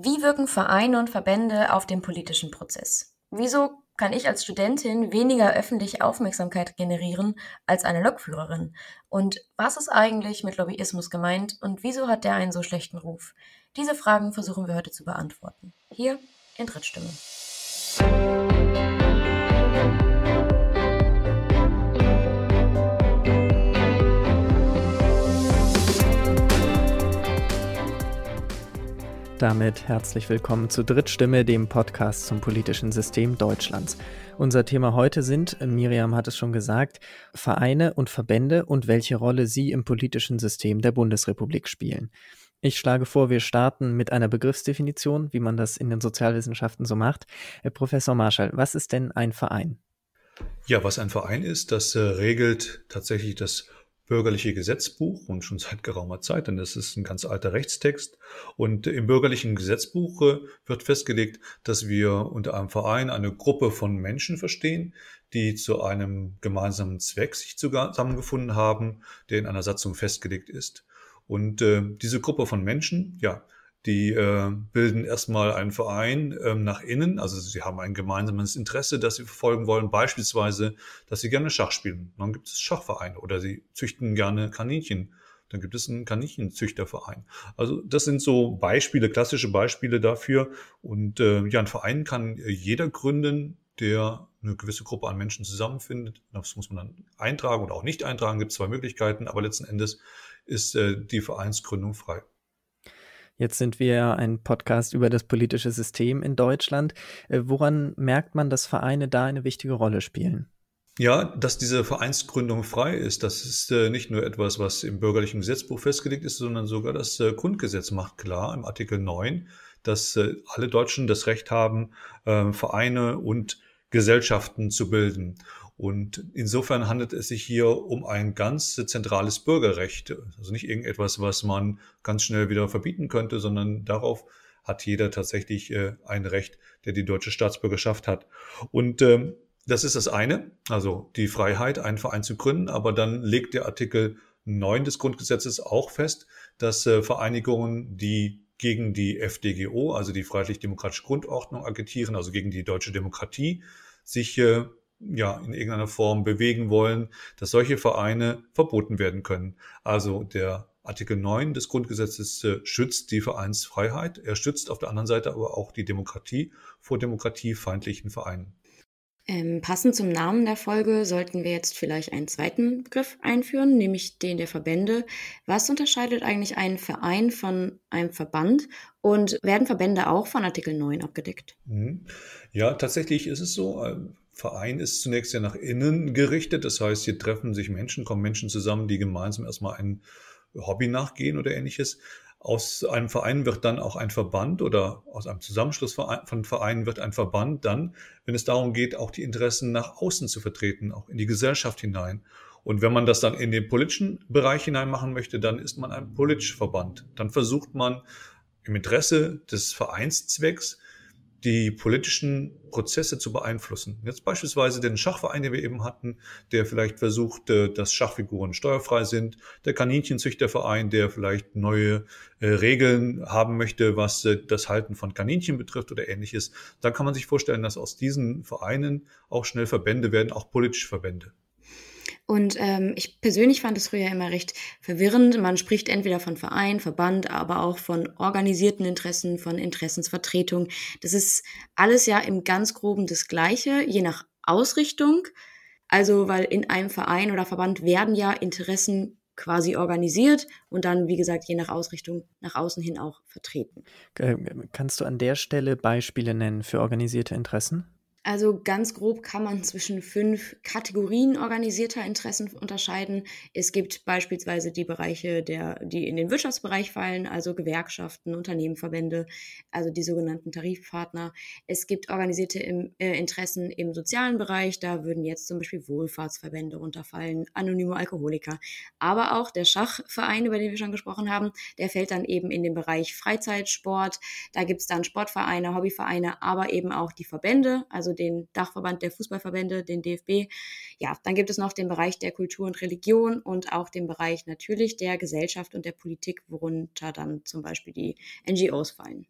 Wie wirken Vereine und Verbände auf den politischen Prozess? Wieso kann ich als Studentin weniger öffentliche Aufmerksamkeit generieren als eine Lokführerin? Und was ist eigentlich mit Lobbyismus gemeint und wieso hat der einen so schlechten Ruf? Diese Fragen versuchen wir heute zu beantworten. Hier in Drittstimme. Damit herzlich willkommen zu Drittstimme, dem Podcast zum politischen System Deutschlands. Unser Thema heute sind, Miriam hat es schon gesagt, Vereine und Verbände und welche Rolle sie im politischen System der Bundesrepublik spielen. Ich schlage vor, wir starten mit einer Begriffsdefinition, wie man das in den Sozialwissenschaften so macht. Herr Professor Marschall, was ist denn ein Verein? Ja, was ein Verein ist, das äh, regelt tatsächlich das bürgerliche Gesetzbuch und schon seit geraumer Zeit, denn das ist ein ganz alter Rechtstext. Und im bürgerlichen Gesetzbuch äh, wird festgelegt, dass wir unter einem Verein eine Gruppe von Menschen verstehen, die zu einem gemeinsamen Zweck sich zusammengefunden haben, der in einer Satzung festgelegt ist. Und äh, diese Gruppe von Menschen, ja, die äh, bilden erstmal einen Verein ähm, nach innen, also sie haben ein gemeinsames Interesse, das sie verfolgen wollen, beispielsweise, dass sie gerne Schach spielen. Dann gibt es Schachvereine oder sie züchten gerne Kaninchen. Dann gibt es einen Kaninchenzüchterverein. Also das sind so Beispiele, klassische Beispiele dafür. Und äh, ja, ein Verein kann jeder gründen, der eine gewisse Gruppe an Menschen zusammenfindet. Das muss man dann eintragen oder auch nicht eintragen. Gibt zwei Möglichkeiten, aber letzten Endes ist äh, die Vereinsgründung frei. Jetzt sind wir ein Podcast über das politische System in Deutschland. Äh, woran merkt man, dass Vereine da eine wichtige Rolle spielen? Ja, dass diese Vereinsgründung frei ist, das ist äh, nicht nur etwas, was im bürgerlichen Gesetzbuch festgelegt ist, sondern sogar das äh, Grundgesetz macht klar im Artikel 9, dass äh, alle Deutschen das Recht haben, äh, Vereine und Gesellschaften zu bilden. Und insofern handelt es sich hier um ein ganz zentrales Bürgerrecht. Also nicht irgendetwas, was man ganz schnell wieder verbieten könnte, sondern darauf hat jeder tatsächlich äh, ein Recht, der die deutsche Staatsbürgerschaft hat. Und ähm, das ist das eine, also die Freiheit, einen Verein zu gründen. Aber dann legt der Artikel 9 des Grundgesetzes auch fest, dass äh, Vereinigungen, die gegen die FDGO, also die Freiheitlich-Demokratische Grundordnung agitieren, also gegen die deutsche Demokratie, sich äh, ja, in irgendeiner Form bewegen wollen, dass solche Vereine verboten werden können. Also der Artikel 9 des Grundgesetzes äh, schützt die Vereinsfreiheit. Er schützt auf der anderen Seite aber auch die Demokratie vor demokratiefeindlichen Vereinen. Ähm, passend zum Namen der Folge sollten wir jetzt vielleicht einen zweiten Begriff einführen, nämlich den der Verbände. Was unterscheidet eigentlich einen Verein von einem Verband und werden Verbände auch von Artikel 9 abgedeckt? Mhm. Ja, tatsächlich ist es so. Verein ist zunächst ja nach innen gerichtet. Das heißt, hier treffen sich Menschen, kommen Menschen zusammen, die gemeinsam erstmal ein Hobby nachgehen oder ähnliches. Aus einem Verein wird dann auch ein Verband oder aus einem Zusammenschluss von Vereinen wird ein Verband dann, wenn es darum geht, auch die Interessen nach außen zu vertreten, auch in die Gesellschaft hinein. Und wenn man das dann in den politischen Bereich hinein machen möchte, dann ist man ein Politschverband. Dann versucht man im Interesse des Vereinszwecks die politischen Prozesse zu beeinflussen. Jetzt beispielsweise den Schachverein, den wir eben hatten, der vielleicht versucht, dass Schachfiguren steuerfrei sind, der Kaninchenzüchterverein, der vielleicht neue äh, Regeln haben möchte, was äh, das Halten von Kaninchen betrifft oder ähnliches. Dann kann man sich vorstellen, dass aus diesen Vereinen auch schnell Verbände werden, auch politische Verbände. Und ähm, ich persönlich fand es früher immer recht verwirrend. Man spricht entweder von Verein, Verband, aber auch von organisierten Interessen, von Interessensvertretung. Das ist alles ja im ganz groben das Gleiche, je nach Ausrichtung. Also, weil in einem Verein oder Verband werden ja Interessen quasi organisiert und dann, wie gesagt, je nach Ausrichtung nach außen hin auch vertreten. Kannst du an der Stelle Beispiele nennen für organisierte Interessen? Also ganz grob kann man zwischen fünf Kategorien organisierter Interessen unterscheiden. Es gibt beispielsweise die Bereiche, der, die in den Wirtschaftsbereich fallen, also Gewerkschaften, Unternehmenverbände, also die sogenannten Tarifpartner. Es gibt organisierte im, äh, Interessen im sozialen Bereich, da würden jetzt zum Beispiel Wohlfahrtsverbände runterfallen, anonyme Alkoholiker. Aber auch der Schachverein, über den wir schon gesprochen haben, der fällt dann eben in den Bereich Freizeit, Sport. Da gibt es dann Sportvereine, Hobbyvereine, aber eben auch die Verbände, also den Dachverband der Fußballverbände, den DFB. Ja, dann gibt es noch den Bereich der Kultur und Religion und auch den Bereich natürlich der Gesellschaft und der Politik, worunter dann zum Beispiel die NGOs fallen.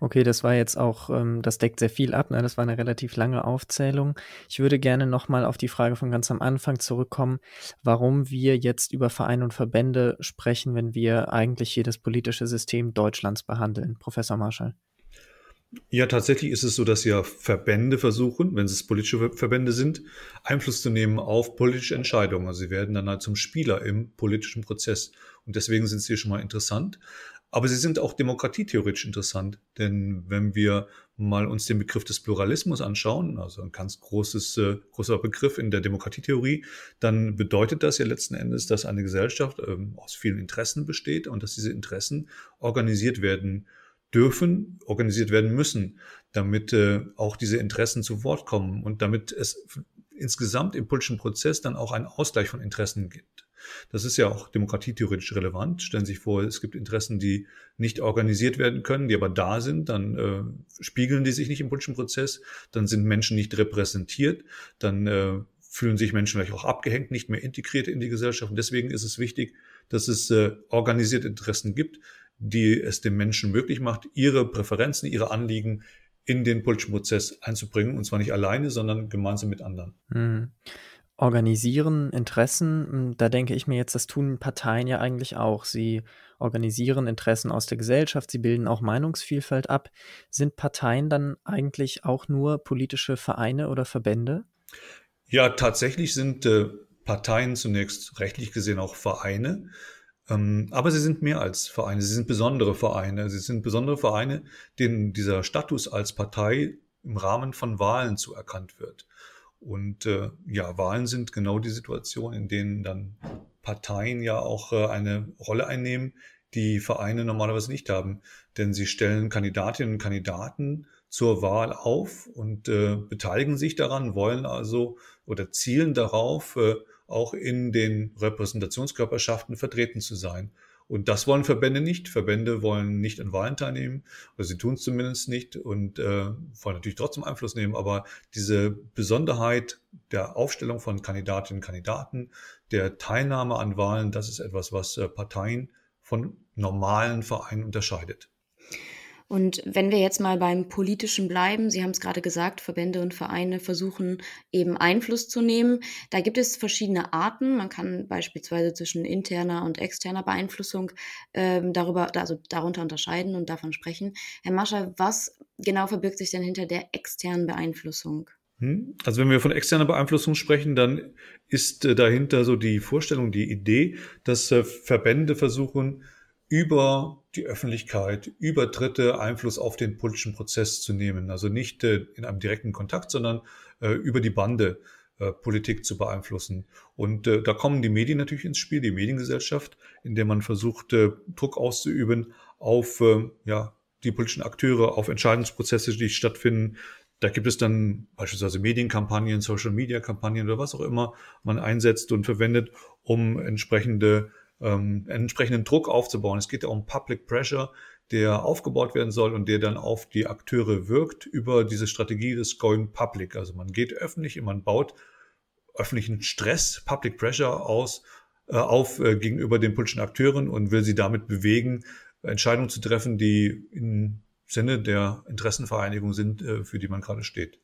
Okay, das war jetzt auch, ähm, das deckt sehr viel ab. Ne? Das war eine relativ lange Aufzählung. Ich würde gerne nochmal auf die Frage von ganz am Anfang zurückkommen, warum wir jetzt über Vereine und Verbände sprechen, wenn wir eigentlich hier das politische System Deutschlands behandeln. Professor Marschall. Ja, tatsächlich ist es so, dass ja Verbände versuchen, wenn es politische Verbände sind, Einfluss zu nehmen auf politische Entscheidungen. Also sie werden dann halt zum Spieler im politischen Prozess. Und deswegen sind sie schon mal interessant. Aber sie sind auch demokratietheoretisch interessant, denn wenn wir mal uns den Begriff des Pluralismus anschauen, also ein ganz großes, äh, großer Begriff in der Demokratietheorie, dann bedeutet das ja letzten Endes, dass eine Gesellschaft ähm, aus vielen Interessen besteht und dass diese Interessen organisiert werden dürfen, organisiert werden müssen, damit äh, auch diese Interessen zu Wort kommen und damit es insgesamt im politischen Prozess dann auch einen Ausgleich von Interessen gibt. Das ist ja auch demokratietheoretisch relevant. Stellen Sie sich vor, es gibt Interessen, die nicht organisiert werden können, die aber da sind, dann äh, spiegeln die sich nicht im politischen Prozess, dann sind Menschen nicht repräsentiert, dann äh, fühlen sich Menschen vielleicht auch abgehängt, nicht mehr integriert in die Gesellschaft. Und deswegen ist es wichtig, dass es äh, organisierte Interessen gibt, die es den Menschen möglich macht, ihre Präferenzen, ihre Anliegen in den politischen Prozess einzubringen. Und zwar nicht alleine, sondern gemeinsam mit anderen. Mhm. Organisieren Interessen, hm, da denke ich mir jetzt, das tun Parteien ja eigentlich auch. Sie organisieren Interessen aus der Gesellschaft, sie bilden auch Meinungsvielfalt ab. Sind Parteien dann eigentlich auch nur politische Vereine oder Verbände? Ja, tatsächlich sind äh, Parteien zunächst rechtlich gesehen auch Vereine. Ähm, aber sie sind mehr als Vereine, sie sind besondere Vereine. Sie sind besondere Vereine, denen dieser Status als Partei im Rahmen von Wahlen zuerkannt wird. Und äh, ja, Wahlen sind genau die Situation, in denen dann Parteien ja auch äh, eine Rolle einnehmen, die Vereine normalerweise nicht haben. Denn sie stellen Kandidatinnen und Kandidaten zur Wahl auf und äh, beteiligen sich daran, wollen also oder zielen darauf, äh, auch in den Repräsentationskörperschaften vertreten zu sein. Und das wollen Verbände nicht. Verbände wollen nicht an Wahlen teilnehmen, oder sie tun es zumindest nicht und äh, wollen natürlich trotzdem Einfluss nehmen. Aber diese Besonderheit der Aufstellung von Kandidatinnen und Kandidaten, der Teilnahme an Wahlen, das ist etwas, was äh, Parteien von normalen Vereinen unterscheidet. Und wenn wir jetzt mal beim Politischen bleiben, Sie haben es gerade gesagt, Verbände und Vereine versuchen eben Einfluss zu nehmen. Da gibt es verschiedene Arten. Man kann beispielsweise zwischen interner und externer Beeinflussung ähm, darüber, also darunter unterscheiden und davon sprechen. Herr Mascher, was genau verbirgt sich denn hinter der externen Beeinflussung? Hm? Also wenn wir von externer Beeinflussung sprechen, dann ist äh, dahinter so die Vorstellung, die Idee, dass äh, Verbände versuchen, über die Öffentlichkeit, über Dritte Einfluss auf den politischen Prozess zu nehmen. Also nicht äh, in einem direkten Kontakt, sondern äh, über die Bande äh, Politik zu beeinflussen. Und da kommen die Medien natürlich ins Spiel, die Mediengesellschaft, in der man versucht, Druck auszuüben auf äh, ja, die politischen Akteure, auf Entscheidungsprozesse, die stattfinden. Da gibt es dann beispielsweise Medienkampagnen, Social-Media-Kampagnen oder was auch immer man einsetzt und verwendet, um entsprechende ähm, entsprechenden Druck aufzubauen. Es geht ja um Public Pressure, der aufgebaut werden soll und der dann auf die Akteure wirkt über diese Strategie des Going Public. Also man geht öffentlich und man baut öffentlichen Stress, Public Pressure aus, äh, auf äh, gegenüber den politischen Akteuren und will sie damit bewegen, Entscheidungen zu treffen, die im Sinne der Interessenvereinigung sind, äh, für die man gerade steht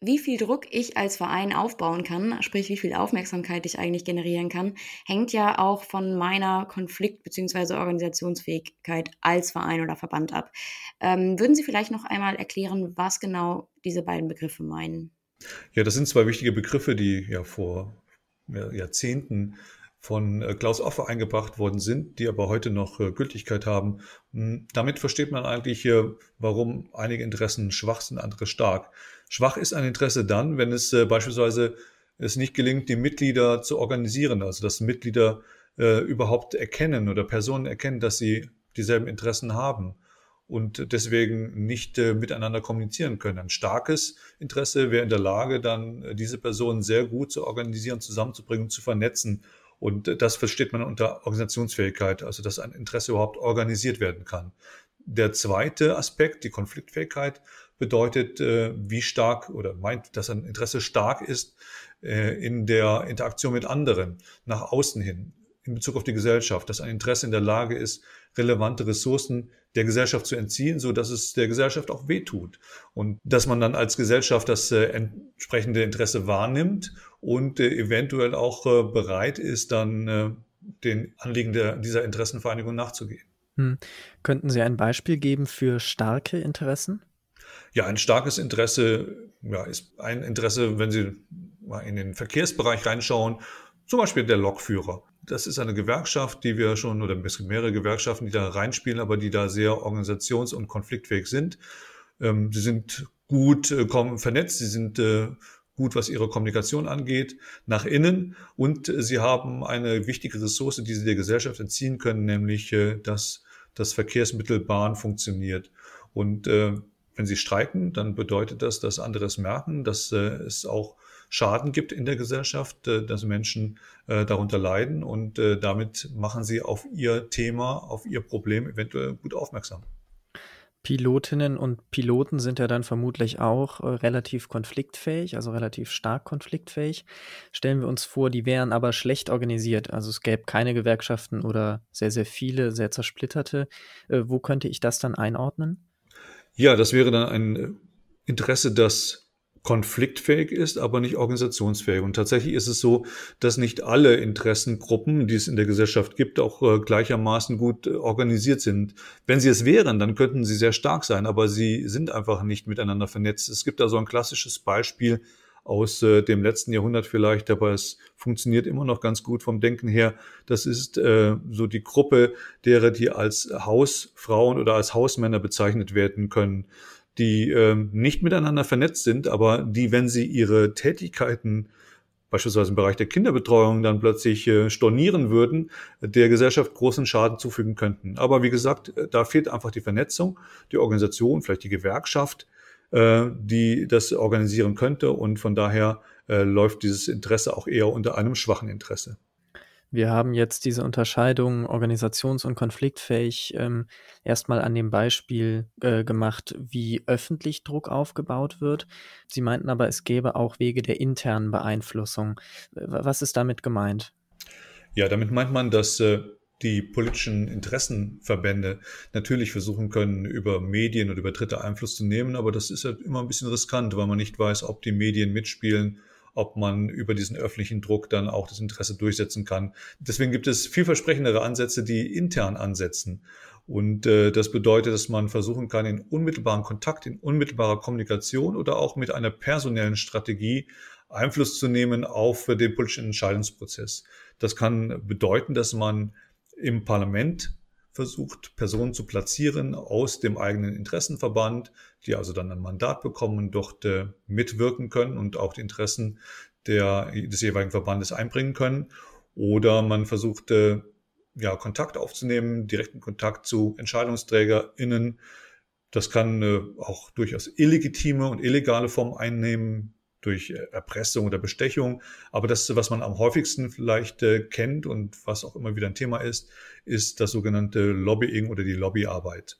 wie viel Druck ich als Verein aufbauen kann, sprich wie viel Aufmerksamkeit ich eigentlich generieren kann, hängt ja auch von meiner Konflikt- bzw. Organisationsfähigkeit als Verein oder Verband ab. Ähm, würden Sie vielleicht noch einmal erklären, was genau diese beiden Begriffe meinen? Ja, das sind zwei wichtige Begriffe, die ja vor Jahrzehnten von äh, Klaus Offer eingebracht worden sind, die aber heute noch äh, Gültigkeit haben. Hm, damit versteht man eigentlich, warum einige Interessen schwach sind, andere stark. Schwach ist ein Interesse dann, wenn es äh, beispielsweise es nicht gelingt, die Mitglieder zu organisieren, also dass Mitglieder überhaupt erkennen oder Personen erkennen, dass sie dieselben Interessen haben und deswegen nicht miteinander kommunizieren können. Ein starkes Interesse wäre in der Lage, dann diese Personen sehr gut zu organisieren, zusammenzubringen, zu vernetzen und das versteht man unter Organisationsfähigkeit, also dass ein Interesse überhaupt organisiert werden kann. Der zweite Aspekt, die Konfliktfähigkeit, bedeutet, äh, wie stark oder meint, dass ein Interesse stark ist äh, in der Interaktion mit anderen, nach außen hin, in Bezug auf die Gesellschaft, dass ein Interesse in der Lage ist, relevante Ressourcen der Gesellschaft zu entziehen, so dass es der Gesellschaft auch wehtut. Und dass man dann als Gesellschaft das äh, entsprechende Interesse wahrnimmt und äh, eventuell auch äh, bereit ist, dann äh, den Anliegen der, dieser Interessenvereinigung nachzugehen. Hm. Könnten Sie ein Beispiel geben für starke Interessen? Ja, ein starkes Interesse ja, ist ein Interesse, wenn Sie mal in den Verkehrsbereich reinschauen, zum Beispiel der Lokführer. Das ist eine Gewerkschaft, die wir schon, oder ein bisschen mehrere Gewerkschaften, die da reinspielen, aber die da sehr organisations- und konfliktfähig sind. Ähm, sie sind gut äh, vernetzt, sie sind äh, gut, was ihre Kommunikation angeht, nach innen und äh, sie haben eine wichtige Ressource, die sie der Gesellschaft entziehen können, nämlich, äh, dass das Verkehrsmittel Bahn funktioniert. Und äh, wenn sie streiken, dann bedeutet das, dass andere es merken, dass äh, es auch Schaden gibt in der Gesellschaft, äh, dass Menschen äh, darunter leiden und äh, damit machen sie auf ihr Thema, auf ihr Problem eventuell gut aufmerksam. Pilotinnen und Piloten sind ja dann vermutlich auch äh, relativ konfliktfähig, also relativ stark konfliktfähig. Stellen wir uns vor, die wären aber schlecht organisiert, also es gäbe keine Gewerkschaften oder sehr, sehr viele, sehr zersplitterte. Äh, wo könnte ich das dann einordnen? Ja, das wäre dann ein Interesse, das konfliktfähig ist, aber nicht organisationsfähig. Und tatsächlich ist es so, dass nicht alle Interessengruppen, die es in der Gesellschaft gibt, auch äh, gleichermaßen gut äh, organisiert sind. Wenn sie es wären, dann könnten sie sehr stark sein, aber sie sind einfach nicht miteinander vernetzt. Es gibt da so ein klassisches Beispiel aus äh, dem letzten Jahrhundert vielleicht, aber es funktioniert immer noch ganz gut vom Denken her. Das ist äh, so die Gruppe derer, die als Hausfrauen oder als Hausmänner bezeichnet werden können die äh, nicht miteinander vernetzt sind, aber die, wenn sie ihre Tätigkeiten beispielsweise im Bereich der Kinderbetreuung dann plötzlich äh, stornieren würden, der Gesellschaft großen Schaden zufügen könnten. Aber wie gesagt, äh, da fehlt einfach die Vernetzung, die Organisation, vielleicht die Gewerkschaft, äh, die das organisieren könnte. Und von daher äh, läuft dieses Interesse auch eher unter einem schwachen Interesse. Wir haben jetzt diese Unterscheidung organisations- und konfliktfähig ähm, erstmal an dem Beispiel äh, gemacht, wie öffentlich Druck aufgebaut wird. Sie meinten aber, es gäbe auch Wege der internen Beeinflussung. Was ist damit gemeint? Ja, damit meint man, dass äh, die politischen Interessenverbände natürlich versuchen können, über Medien oder über Dritte Einfluss zu nehmen, aber das ist halt immer ein bisschen riskant, weil man nicht weiß, ob die Medien mitspielen ob man über diesen öffentlichen Druck dann auch das Interesse durchsetzen kann. Deswegen gibt es vielversprechendere Ansätze, die intern ansetzen. Und äh, das bedeutet, dass man versuchen kann, in unmittelbaren Kontakt, in unmittelbarer Kommunikation oder auch mit einer personellen Strategie Einfluss zu nehmen auf den politischen Entscheidungsprozess. Das kann bedeuten, dass man im Parlament versucht, Personen zu platzieren aus dem eigenen Interessenverband, die also dann ein Mandat bekommen und dort äh, mitwirken können und auch die Interessen der, des jeweiligen Verbandes einbringen können. Oder man versucht, äh, ja, Kontakt aufzunehmen, direkten Kontakt zu EntscheidungsträgerInnen. Das kann äh, auch durchaus illegitime und illegale Formen einnehmen, durch Erpressung oder Bestechung. Aber das, was man am häufigsten vielleicht äh, kennt und was auch immer wieder ein Thema ist, ist das sogenannte Lobbying oder die Lobbyarbeit.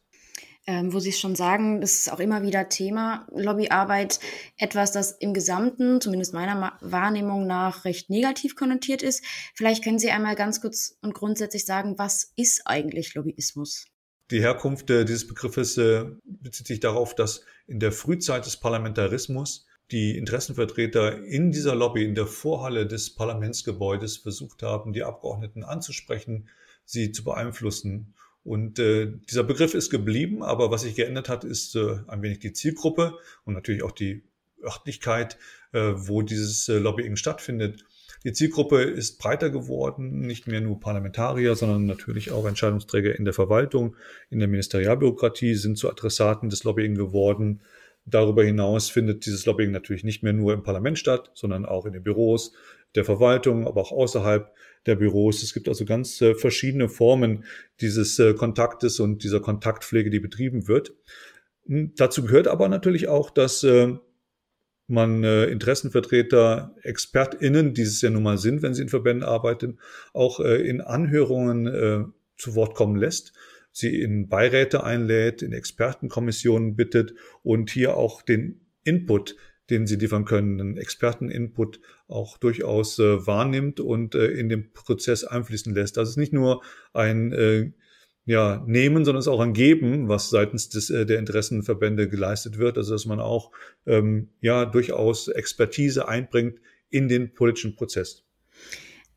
Ähm, wo Sie schon sagen, das ist auch immer wieder Thema Lobbyarbeit, etwas, das im Gesamten, zumindest meiner Wahrnehmung nach, recht negativ konnotiert ist. Vielleicht können Sie einmal ganz kurz und grundsätzlich sagen, was ist eigentlich Lobbyismus? Die Herkunft äh, dieses Begriffes äh, bezieht sich darauf, dass in der Frühzeit des Parlamentarismus die Interessenvertreter in dieser Lobby, in der Vorhalle des Parlamentsgebäudes versucht haben, die Abgeordneten anzusprechen, sie zu beeinflussen. Und äh, dieser Begriff ist geblieben, aber was sich geändert hat, ist äh, ein wenig die Zielgruppe und natürlich auch die Örtlichkeit, äh, wo dieses äh, Lobbying stattfindet. Die Zielgruppe ist breiter geworden, nicht mehr nur Parlamentarier, sondern natürlich auch Entscheidungsträger in der Verwaltung, in der Ministerialbürokratie sind zu Adressaten des Lobbying geworden. Darüber hinaus findet dieses Lobbying natürlich nicht mehr nur im Parlament statt, sondern auch in den Büros der Verwaltung, aber auch außerhalb der Büros. Es gibt also ganz äh, verschiedene Formen dieses äh, Kontaktes und dieser Kontaktpflege, die betrieben wird. Hm, dazu gehört aber natürlich auch, dass äh, man äh, Interessenvertreter, ExpertInnen, die es ja nun mal sind, wenn sie in Verbänden arbeiten, auch äh, in Anhörungen äh, zu Wort kommen lässt sie in Beiräte einlädt, in Expertenkommissionen bittet und hier auch den Input, den sie liefern können, den Experteninput auch durchaus äh, wahrnimmt und äh, in den Prozess einfließen lässt. Das ist nicht nur ein äh, ja, nehmen, sondern es auch ein Geben, was seitens des, äh, der Interessenverbände geleistet wird. Also dass man auch ähm, ja durchaus Expertise einbringt in den politischen Prozess.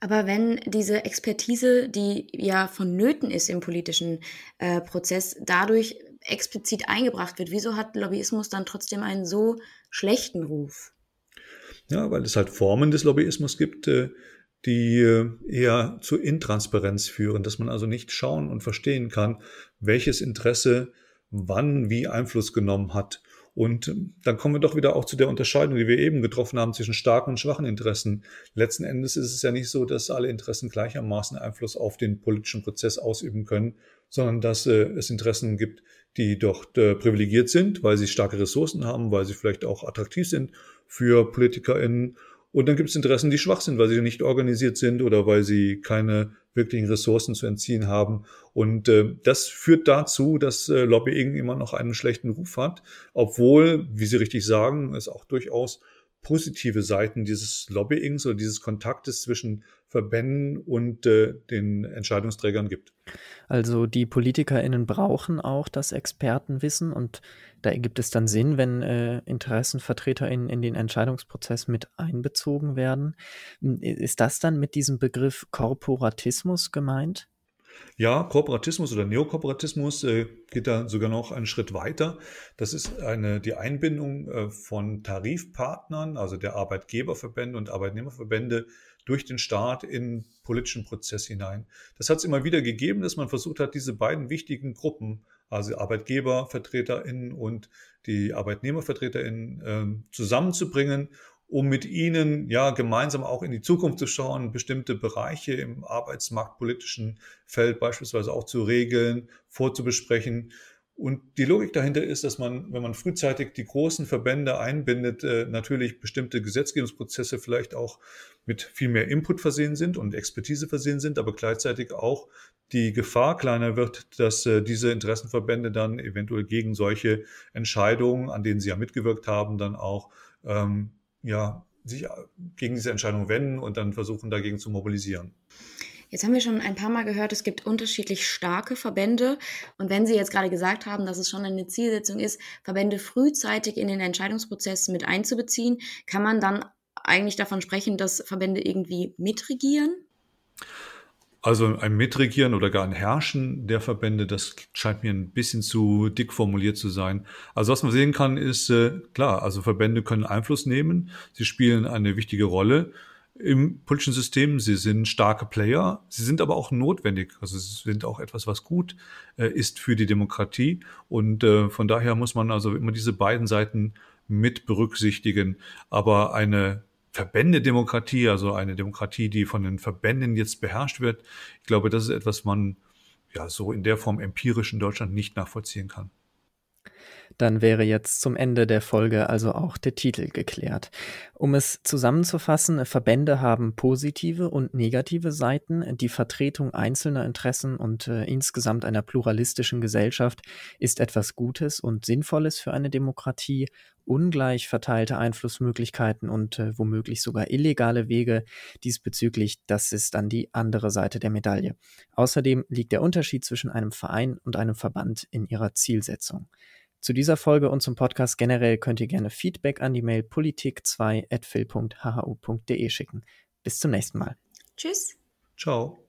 Aber wenn diese Expertise, die ja vonnöten ist im politischen äh, Prozess, dadurch explizit eingebracht wird, wieso hat Lobbyismus dann trotzdem einen so schlechten Ruf? Ja, weil es halt Formen des Lobbyismus gibt, äh, die äh, eher zu Intransparenz führen, dass man also nicht schauen und verstehen kann, welches Interesse wann wie Einfluss genommen hat. Und dann kommen wir doch wieder auch zu der Unterscheidung, die wir eben getroffen haben zwischen starken und schwachen Interessen. Letzten Endes ist es ja nicht so, dass alle Interessen gleichermaßen Einfluss auf den politischen Prozess ausüben können, sondern dass äh, es Interessen gibt, die dort äh, privilegiert sind, weil sie starke Ressourcen haben, weil sie vielleicht auch attraktiv sind für PolitikerInnen und dann gibt es Interessen, die schwach sind, weil sie nicht organisiert sind oder weil sie keine wirklichen Ressourcen zu entziehen haben. Und äh, das führt dazu, dass äh, Lobbying immer noch einen schlechten Ruf hat, obwohl, wie Sie richtig sagen, es auch durchaus positive Seiten dieses Lobbyings oder dieses Kontaktes zwischen Verbänden und äh, den Entscheidungsträgern gibt. Also die PolitikerInnen brauchen auch das Expertenwissen und da ergibt es dann Sinn, wenn äh, InteressenvertreterInnen in den Entscheidungsprozess mit einbezogen werden. Ist das dann mit diesem Begriff Korporatismus gemeint? Ja, Kooperatismus oder Neokooperativismus äh, geht da sogar noch einen Schritt weiter. Das ist eine, die Einbindung äh, von Tarifpartnern, also der Arbeitgeberverbände und Arbeitnehmerverbände durch den Staat in politischen Prozess hinein. Das hat es immer wieder gegeben, dass man versucht hat, diese beiden wichtigen Gruppen also ArbeitgebervertreterInnen und die ArbeitnehmervertreterInnen äh, zusammenzubringen, um mit ihnen ja gemeinsam auch in die Zukunft zu schauen, bestimmte Bereiche im arbeitsmarktpolitischen Feld beispielsweise auch zu regeln, vorzubesprechen. Und die Logik dahinter ist, dass man, wenn man frühzeitig die großen Verbände einbindet, äh, natürlich bestimmte Gesetzgebungsprozesse vielleicht auch mit viel mehr Input versehen sind und Expertise versehen sind, aber gleichzeitig auch die Gefahr kleiner wird, dass äh, diese Interessenverbände dann eventuell gegen solche Entscheidungen, an denen sie ja mitgewirkt haben, dann auch ähm, ja, sich gegen diese Entscheidung wenden und dann versuchen, dagegen zu mobilisieren. Jetzt haben wir schon ein paar Mal gehört, es gibt unterschiedlich starke Verbände. Und wenn Sie jetzt gerade gesagt haben, dass es schon eine Zielsetzung ist, Verbände frühzeitig in den Entscheidungsprozess mit einzubeziehen, kann man dann eigentlich davon sprechen, dass Verbände irgendwie mitregieren? Also ein Mitregieren oder gar ein Herrschen der Verbände, das scheint mir ein bisschen zu dick formuliert zu sein. Also was man sehen kann, ist äh, klar, also Verbände können Einfluss nehmen, sie spielen eine wichtige Rolle im politischen System. Sie sind starke Player, sie sind aber auch notwendig. Also sie sind auch etwas, was gut äh, ist für die Demokratie. Und äh, von daher muss man also immer diese beiden Seiten mit berücksichtigen. Aber eine Verbändedemokratie, also eine Demokratie, die von den Verbänden jetzt beherrscht wird, ich glaube, das ist etwas, man ja so in der Form empirisch in Deutschland nicht nachvollziehen kann. Dann wäre jetzt zum Ende der Folge also auch der Titel geklärt. Um es zusammenzufassen, Verbände haben positive und negative Seiten. Die Vertretung einzelner Interessen und äh, insgesamt einer pluralistischen Gesellschaft ist etwas Gutes und Sinnvolles für eine Demokratie. Ungleich verteilte Einflussmöglichkeiten und äh, womöglich sogar illegale Wege diesbezüglich, das ist dann die andere Seite der Medaille. Außerdem liegt der Unterschied zwischen einem Verein und einem Verband in ihrer Zielsetzung. Zu dieser Folge und zum Podcast generell könnt ihr gerne Feedback an die Mail politik2.phil.hhu.de schicken. Bis zum nächsten Mal. Tschüss. Ciao.